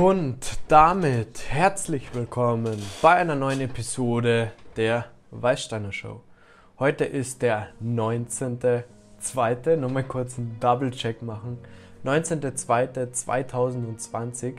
Und damit herzlich willkommen bei einer neuen Episode der Weißsteiner Show. Heute ist der 19.02. Nochmal kurz einen Double-Check machen. 19.02.2020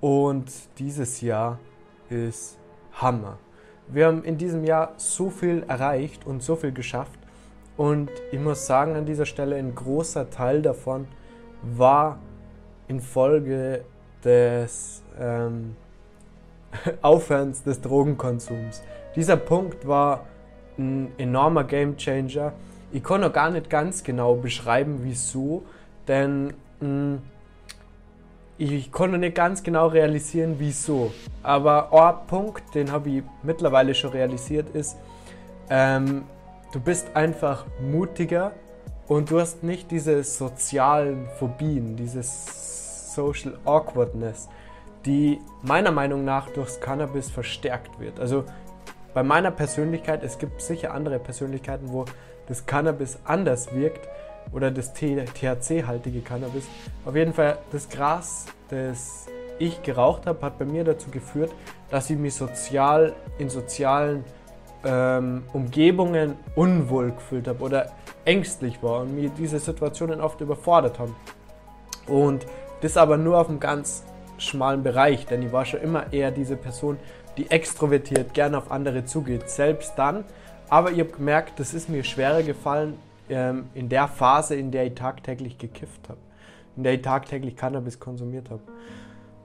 und dieses Jahr ist Hammer. Wir haben in diesem Jahr so viel erreicht und so viel geschafft und ich muss sagen an dieser Stelle, ein großer Teil davon war infolge des ähm, Aufhörens des Drogenkonsums. Dieser Punkt war ein enormer Gamechanger. Ich kann noch gar nicht ganz genau beschreiben, wieso, denn mh, mm, ich konnte nicht ganz genau realisieren, wieso. Aber ein Punkt, den habe ich mittlerweile schon realisiert, ist, ähm, du bist einfach mutiger und du hast nicht diese sozialen Phobien, dieses Social Awkwardness, die meiner Meinung nach durchs Cannabis verstärkt wird. Also bei meiner Persönlichkeit, es gibt sicher andere Persönlichkeiten, wo das Cannabis anders wirkt oder das THC-haltige Cannabis. Auf jeden Fall, das Gras, das ich geraucht habe, hat bei mir dazu geführt, dass ich mich sozial in sozialen ähm, Umgebungen unwohl gefühlt habe oder ängstlich war und mir diese Situationen oft überfordert haben. Und das aber nur auf einem ganz schmalen Bereich, denn ich war schon immer eher diese Person, die extrovertiert gerne auf andere zugeht, selbst dann. Aber ich habe gemerkt, das ist mir schwerer gefallen ähm, in der Phase, in der ich tagtäglich gekifft habe, in der ich tagtäglich Cannabis konsumiert habe.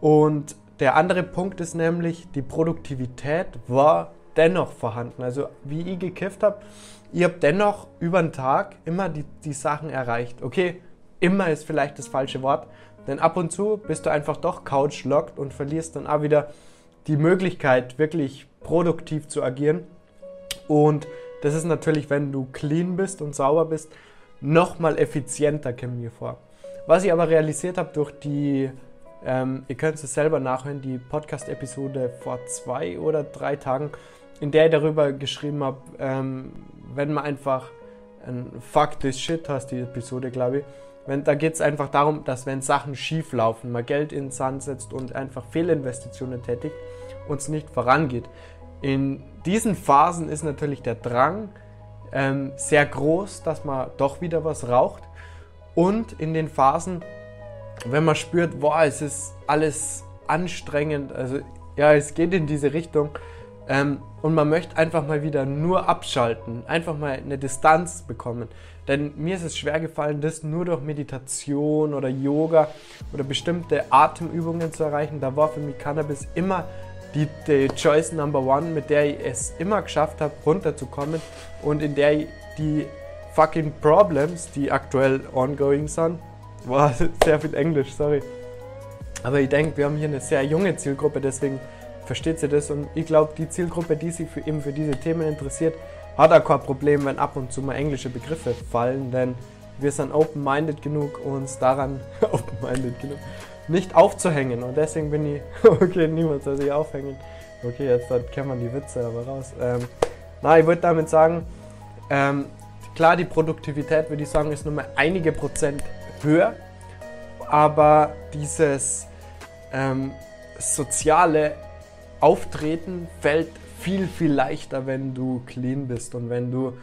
Und der andere Punkt ist nämlich, die Produktivität war dennoch vorhanden. Also wie ich gekifft habe, ich habe dennoch über den Tag immer die, die Sachen erreicht. Okay, immer ist vielleicht das falsche Wort, denn ab und zu bist du einfach doch couch-locked und verlierst dann auch wieder die Möglichkeit, wirklich produktiv zu agieren. Und das ist natürlich, wenn du clean bist und sauber bist, nochmal effizienter, kommt mir vor. Was ich aber realisiert habe durch die, ähm, ihr könnt es selber nachhören, die Podcast-Episode vor zwei oder drei Tagen, in der ich darüber geschrieben habe, ähm, wenn man einfach ein Fuck this shit hast, die Episode, glaube ich, wenn, da geht es einfach darum, dass wenn Sachen schief laufen, man Geld in den Sand setzt und einfach Fehlinvestitionen tätigt, uns nicht vorangeht. In diesen Phasen ist natürlich der Drang ähm, sehr groß, dass man doch wieder was raucht. Und in den Phasen, wenn man spürt, boah, es ist alles anstrengend, also ja, es geht in diese Richtung, ähm, und man möchte einfach mal wieder nur abschalten, einfach mal eine Distanz bekommen. Denn mir ist es schwer gefallen, das nur durch Meditation oder Yoga oder bestimmte Atemübungen zu erreichen. Da war für mich Cannabis immer die, die Choice Number One, mit der ich es immer geschafft habe, runterzukommen und in der ich die fucking Problems, die aktuell ongoing sind, war sehr viel Englisch, sorry. Aber ich denke, wir haben hier eine sehr junge Zielgruppe, deswegen versteht sie das und ich glaube, die Zielgruppe, die sich für, eben für diese Themen interessiert, hat auch kein Problem, wenn ab und zu mal englische Begriffe fallen, denn wir sind open-minded genug, uns daran open-minded genug nicht aufzuhängen und deswegen bin ich, okay, niemand soll sich aufhängen. Okay, jetzt kennt man die Witze aber raus. Ähm, na, ich würde damit sagen, ähm, klar, die Produktivität, würde ich sagen, ist nur mal einige Prozent höher, aber dieses ähm, soziale Auftreten fällt viel, viel leichter, wenn du clean bist und wenn du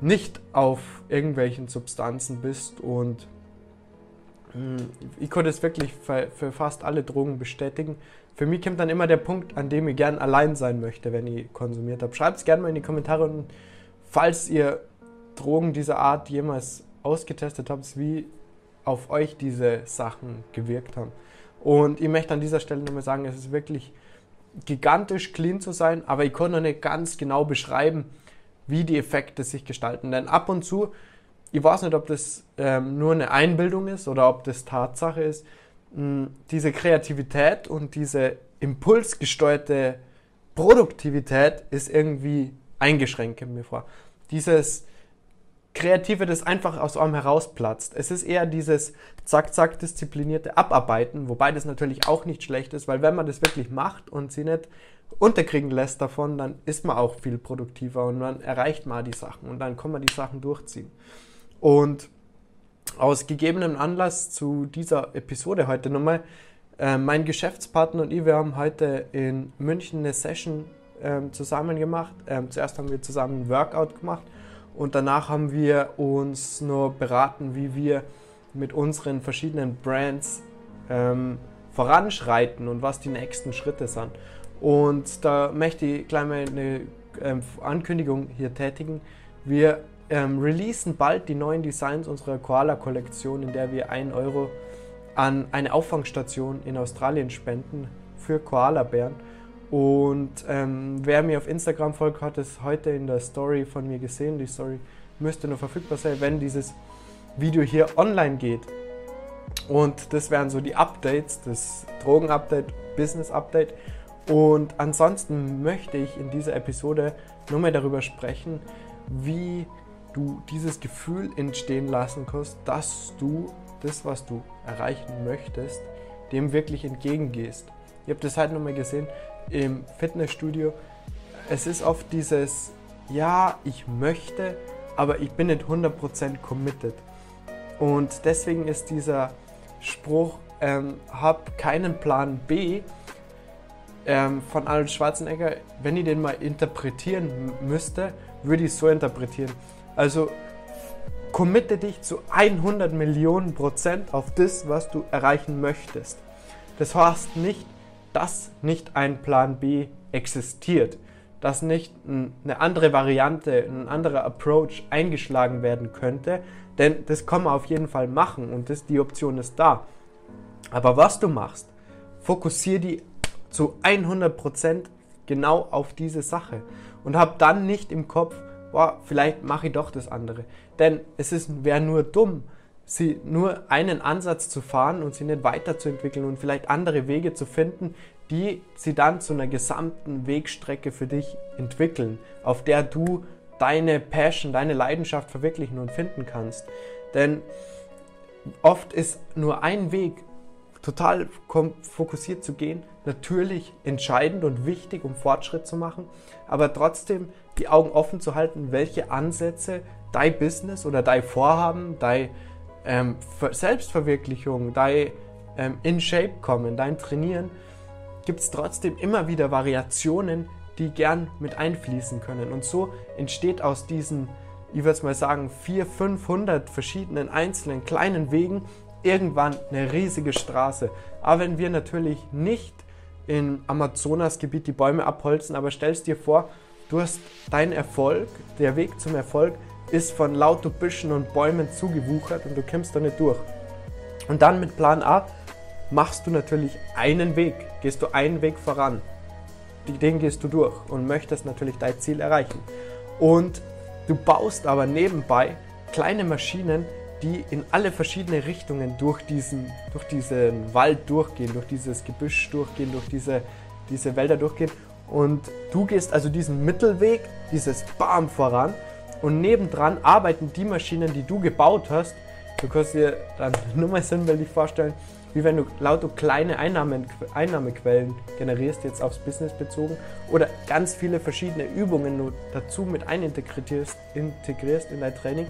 nicht auf irgendwelchen Substanzen bist. Und hm, ich konnte es wirklich für, fast alle Drogen bestätigen. Für mich kommt dann immer der Punkt, an dem ich gern allein sein möchte, wenn ich konsumiert habe. Schreibt es gerne mal in die Kommentare und falls ihr Drogen dieser Art jemals ausgetestet habt, wie auf euch diese Sachen gewirkt haben. Und ich möchte an dieser Stelle nochmal sagen, es ist wirklich gigantisch clean zu sein, aber ich kann noch nicht ganz genau beschreiben, wie die Effekte sich gestalten. Denn ab und zu, ich weiß nicht, ob das ähm, nur eine Einbildung ist oder ob das Tatsache ist, mh, diese Kreativität und diese impulsgesteuerte Produktivität ist irgendwie eingeschränkt in mir vor. Dieses Kreative, das einfach aus einem herausplatzt. Es ist eher dieses zack, zack, disziplinierte Abarbeiten, wobei das natürlich auch nicht schlecht ist, weil wenn man das wirklich macht und sie nicht unterkriegen lässt davon, dann ist man auch viel produktiver und dann erreicht man die Sachen und dann kann man die Sachen durchziehen. Und aus gegebenem Anlass zu dieser Episode heute nochmal Ähm, mein Geschäftspartner und ich, wir haben heute in München eine Session ähm, zusammen gemacht. Ähm, zuerst haben wir zusammen ein Workout gemacht und danach haben wir uns nur beraten, wie wir mit unseren verschiedenen Brands ähm, voranschreiten und was die nächsten Schritte sind. Und da möchte ich gleich mal eine ähm, Ankündigung hier tätigen. Wir ähm, releasen bald die neuen Designs unserer Koala-Kollektion, in der wir 1 Euro an eine Auffangstation in Australien spenden für Koalabären. Und ähm, wer mir auf Instagram folgt, hat es heute in der Story von mir gesehen. Die Story müsste nur verfügbar sein, wenn dieses Video hier online geht. Und das wären so die Updates, das Drogen-Update, Business-Update. Und ansonsten möchte ich in dieser Episode nur mal darüber sprechen, wie du dieses Gefühl entstehen lassen kannst, dass du das, was du erreichen möchtest, dem wirklich entgegengehst. Ihr habt das heute nochmal gesehen im Fitnessstudio. Es ist oft dieses, ja, ich möchte, aber ich bin nicht 100% committed. Und deswegen ist dieser Spruch, ähm, hab keinen Plan B ähm, von Arnold Schwarzenegger, wenn ich den mal interpretieren müsste, würde ich so interpretieren. Also committe dich zu 100 Millionen Prozent auf das, was du erreichen möchtest. Das heißt nicht, dass nicht ein Plan B existiert, dass nicht eine andere Variante, ein anderer Approach eingeschlagen werden könnte, denn das kann man auf jeden Fall machen und das, die Option ist da. Aber was du machst, fokussiere die zu 100% genau auf diese Sache und hab dann nicht im Kopf, boah, vielleicht mache ich doch das andere. Denn es wäre nur dumm, sie nur einen Ansatz zu fahren und sie nicht weiterzuentwickeln und vielleicht andere Wege zu finden, die sie dann zu einer gesamten Wegstrecke für dich entwickeln, auf der du deine Passion, deine Leidenschaft verwirklichen und finden kannst. Denn oft ist nur ein Weg, total fokussiert zu gehen, natürlich entscheidend und wichtig, um Fortschritt zu machen, aber trotzdem die Augen offen zu halten, welche Ansätze dein Business oder dein Vorhaben, dein ähm, Selbstverwirklichung, dein ähm, in Shape kommen, dein Trainieren, gibt es trotzdem immer wieder Variationen, die gern mit einfließen können. Und so entsteht aus diesen, ich würde es mal sagen, 400, 500 verschiedenen einzelnen kleinen Wegen irgendwann eine riesige Straße. Aber wenn wir natürlich nicht im Amazonasgebiet die Bäume abholzen, aber stellst dir vor, du hast deinen Erfolg, der Weg zum Erfolg ist von lauter Büschen und Bäumen zugewuchert und du kämpfst da nicht durch. Und dann mit Plan A machst du natürlich einen Weg, gehst du einen Weg voran den gehst du durch und möchtest natürlich dein Ziel erreichen. Und du baust aber nebenbei kleine Maschinen, die in alle verschiedene Richtungen durch diesen, durch diesen Wald durchgehen, durch dieses Gebüsch durchgehen, durch diese, diese Wälder durchgehen. Und du gehst also diesen Mittelweg, dieses Bam voran. Und nebendran arbeiten die Maschinen, die du gebaut hast. Du kannst dir dann nur mal sinnbildlich vorstellen, wie wenn du lauter kleine Einnahmen, Einnahmequellen generierst, jetzt aufs Business bezogen, oder ganz viele verschiedene Übungen dazu mit einintegrierst integrierst in dein Training.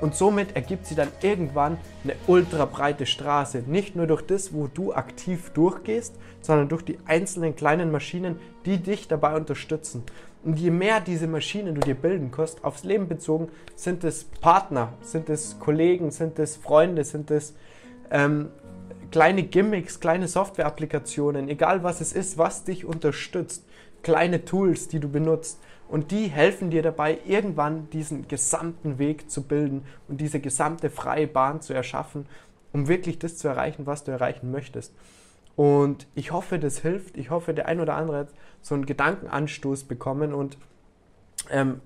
Und somit ergibt sie dann irgendwann eine ultra breite Straße. Nicht nur durch das, wo du aktiv durchgehst, sondern durch die einzelnen kleinen Maschinen, die dich dabei unterstützen. Und je mehr diese Maschinen du dir bilden kannst, aufs Leben bezogen, sind es Partner, sind es Kollegen, sind es Freunde, sind es ähm, kleine Gimmicks, kleine Software-Applikationen, egal was es ist, was dich unterstützt, kleine Tools, die du benutzt. Und die helfen dir dabei, irgendwann diesen gesamten Weg zu bilden und diese gesamte freie Bahn zu erschaffen, um wirklich das zu erreichen, was du erreichen möchtest. Und ich hoffe, das hilft. Ich hoffe, der ein oder andere hat so einen Gedankenanstoß bekommen und ähm,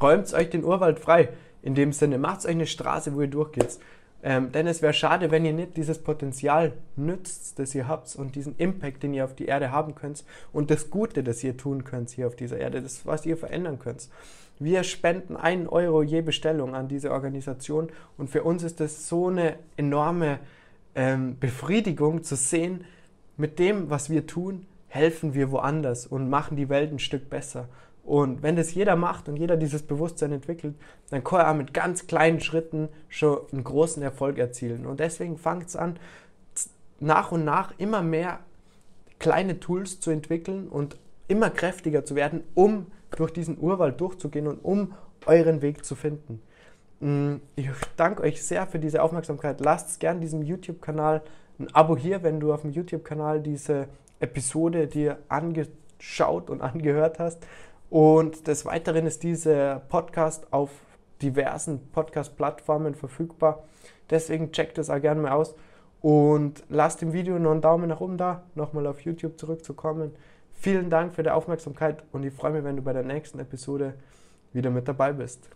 räumt euch den Urwald frei. In dem Sinne, macht euch eine Straße, wo ihr durchgeht. Ähm, denn es wäre schade, wenn ihr nicht dieses Potenzial nützt, das ihr habt und diesen Impact, den ihr auf die Erde haben könnt und das Gute, das ihr tun könnt hier auf dieser Erde, das, was ihr verändern könnt. Wir spenden einen Euro je Bestellung an diese Organisation und für uns ist das so eine enorme ähm, Befriedigung zu sehen, mit dem, was wir tun, helfen wir woanders und machen die Welt ein Stück besser. Und wenn das jeder macht und jeder dieses Bewusstsein entwickelt, dann kann er mit ganz kleinen Schritten schon einen großen Erfolg erzielen. Und deswegen fangt es an, nach und nach immer mehr kleine Tools zu entwickeln und immer kräftiger zu werden, um durch diesen Urwald durchzugehen und um euren Weg zu finden. Mm, ich danke euch sehr für diese Aufmerksamkeit. Lasst gerne diesem YouTube-Kanal ein Abo hier, wenn du auf dem YouTube-Kanal diese Episode dir angeschaut und angehört hast. Und des Weiteren ist dieser Podcast auf diversen Podcast-Plattformen verfügbar. Deswegen checkt es auch gerne mal aus und lasst dem Video noch einen Daumen nach oben da, nochmal auf YouTube zurückzukommen. Vielen Dank für die Aufmerksamkeit und ich freue mich, wenn du bei der nächsten Episode wieder mit dabei bist.